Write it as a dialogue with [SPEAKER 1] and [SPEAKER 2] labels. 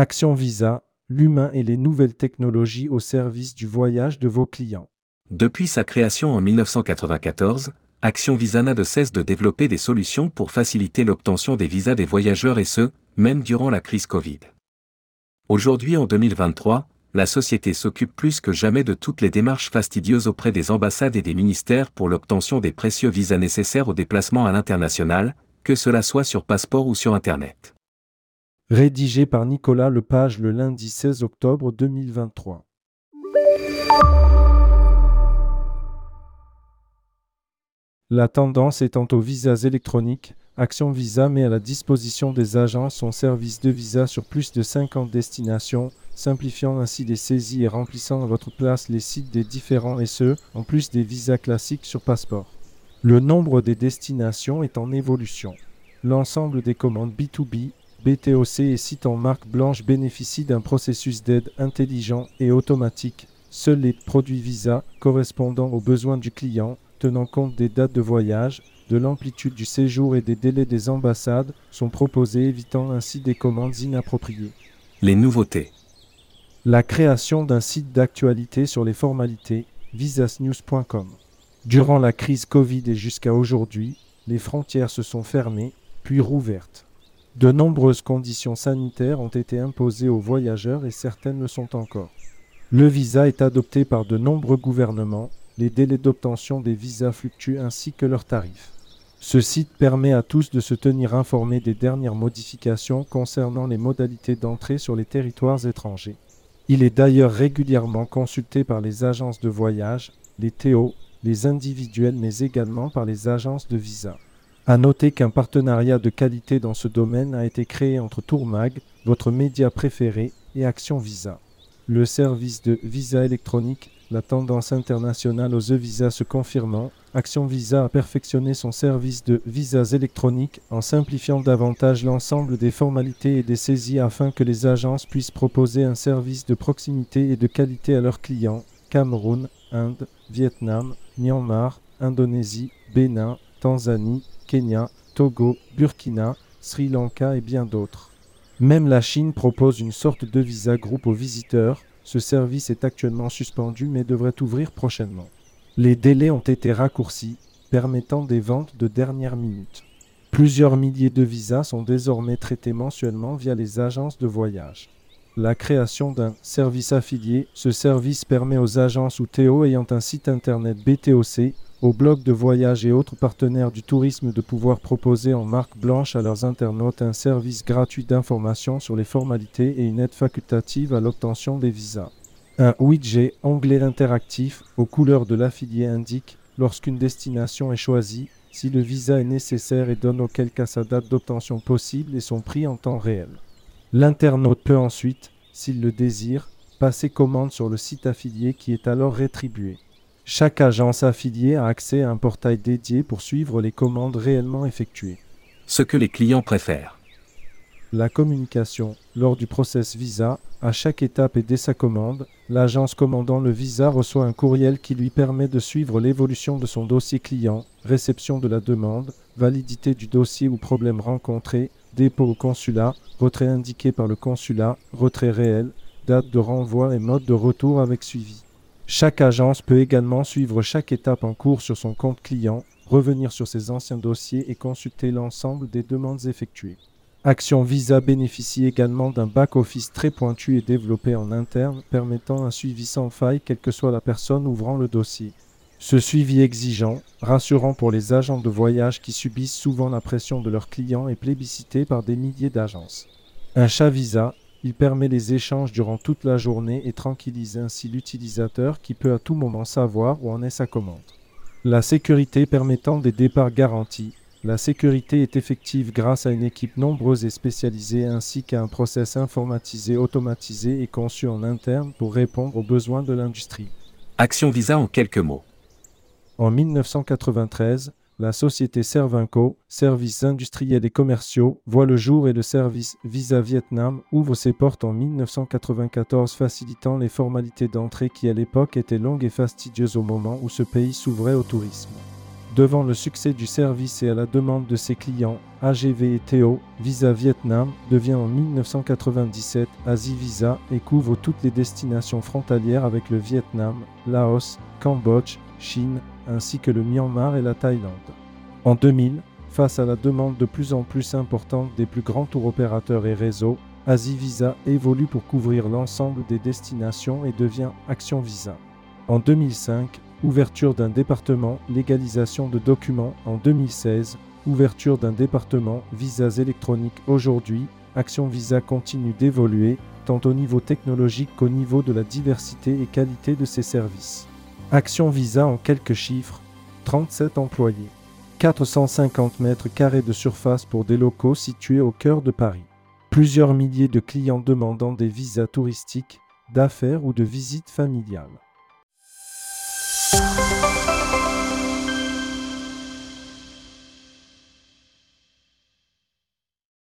[SPEAKER 1] Action Visa, l'humain et les nouvelles technologies au service du voyage de vos clients.
[SPEAKER 2] Depuis sa création en 1994, Action Visa n'a de cesse de développer des solutions pour faciliter l'obtention des visas des voyageurs et ce, même durant la crise Covid. Aujourd'hui en 2023, la société s'occupe plus que jamais de toutes les démarches fastidieuses auprès des ambassades et des ministères pour l'obtention des précieux visas nécessaires au déplacement à l'international, que cela soit sur passeport ou sur Internet.
[SPEAKER 1] Rédigé par Nicolas Lepage le lundi 16 octobre 2023. La tendance étant aux visas électroniques, Action Visa met à la disposition des agents son service de visa sur plus de 50 destinations, simplifiant ainsi les saisies et remplissant à votre place les sites des différents SE, en plus des visas classiques sur passeport. Le nombre des destinations est en évolution. L'ensemble des commandes B2B, BTOC et sites en marque blanche bénéficient d'un processus d'aide intelligent et automatique. Seuls les produits Visa correspondant aux besoins du client tenant compte des dates de voyage, de l'amplitude du séjour et des délais des ambassades, sont proposés évitant ainsi des commandes inappropriées.
[SPEAKER 2] Les nouveautés.
[SPEAKER 1] La création d'un site d'actualité sur les formalités, visasnews.com. Durant la crise Covid et jusqu'à aujourd'hui, les frontières se sont fermées, puis rouvertes. De nombreuses conditions sanitaires ont été imposées aux voyageurs et certaines le sont encore. Le visa est adopté par de nombreux gouvernements, les délais d'obtention des visas fluctuent ainsi que leurs tarifs. Ce site permet à tous de se tenir informés des dernières modifications concernant les modalités d'entrée sur les territoires étrangers. Il est d'ailleurs régulièrement consulté par les agences de voyage, les TO, les individuels mais également par les agences de visa. À noter qu'un partenariat de qualité dans ce domaine a été créé entre Tourmag, votre média préféré, et Action Visa. Le service de visa électronique la tendance internationale aux e-visas se confirmant, Action Visa a perfectionné son service de visas électroniques en simplifiant davantage l'ensemble des formalités et des saisies afin que les agences puissent proposer un service de proximité et de qualité à leurs clients Cameroun, Inde, Vietnam, Myanmar, Indonésie, Bénin, Tanzanie, Kenya, Togo, Burkina, Sri Lanka et bien d'autres. Même la Chine propose une sorte de visa groupe aux visiteurs ce service est actuellement suspendu mais devrait ouvrir prochainement. Les délais ont été raccourcis, permettant des ventes de dernière minute. Plusieurs milliers de visas sont désormais traités mensuellement via les agences de voyage. La création d'un service affilié, ce service permet aux agences ou TO ayant un site internet BTOC aux blogs de voyage et autres partenaires du tourisme de pouvoir proposer en marque blanche à leurs internautes un service gratuit d'information sur les formalités et une aide facultative à l'obtention des visas. Un widget onglet interactif aux couleurs de l'affilié indique lorsqu'une destination est choisie si le visa est nécessaire et donne auquel cas sa date d'obtention possible et son prix en temps réel. L'internaute peut ensuite, s'il le désire, passer commande sur le site affilié qui est alors rétribué. Chaque agence affiliée a accès à un portail dédié pour suivre les commandes réellement effectuées.
[SPEAKER 2] Ce que les clients préfèrent.
[SPEAKER 1] La communication. Lors du process visa, à chaque étape et dès sa commande, l'agence commandant le visa reçoit un courriel qui lui permet de suivre l'évolution de son dossier client, réception de la demande, validité du dossier ou problème rencontré, dépôt au consulat, retrait indiqué par le consulat, retrait réel, date de renvoi et mode de retour avec suivi. Chaque agence peut également suivre chaque étape en cours sur son compte client, revenir sur ses anciens dossiers et consulter l'ensemble des demandes effectuées. Action Visa bénéficie également d'un back-office très pointu et développé en interne, permettant un suivi sans faille quelle que soit la personne ouvrant le dossier. Ce suivi exigeant, rassurant pour les agents de voyage qui subissent souvent la pression de leurs clients est plébiscité par des milliers d'agences. Un chat Visa il permet les échanges durant toute la journée et tranquillise ainsi l'utilisateur qui peut à tout moment savoir où en est sa commande. La sécurité permettant des départs garantis. La sécurité est effective grâce à une équipe nombreuse et spécialisée ainsi qu'à un process informatisé, automatisé et conçu en interne pour répondre aux besoins de l'industrie.
[SPEAKER 2] Action Visa en quelques mots.
[SPEAKER 1] En 1993, la société Servinco, services industriels et commerciaux, voit le jour et le service Visa Vietnam ouvre ses portes en 1994 facilitant les formalités d'entrée qui à l'époque étaient longues et fastidieuses au moment où ce pays s'ouvrait au tourisme. Devant le succès du service et à la demande de ses clients, AGV et Théo, Visa Vietnam devient en 1997 Asie Visa et couvre toutes les destinations frontalières avec le Vietnam, Laos, Cambodge, Chine, ainsi que le Myanmar et la Thaïlande. En 2000, face à la demande de plus en plus importante des plus grands tours opérateurs et réseaux, Asie Visa évolue pour couvrir l'ensemble des destinations et devient Action Visa. En 2005, ouverture d'un département, légalisation de documents en 2016, ouverture d'un département, visas électroniques aujourd'hui, Action Visa continue d'évoluer, tant au niveau technologique qu'au niveau de la diversité et qualité de ses services. Action Visa en quelques chiffres, 37 employés, 450 mètres carrés de surface pour des locaux situés au cœur de Paris, plusieurs milliers de clients demandant des visas touristiques, d'affaires ou de visites familiales.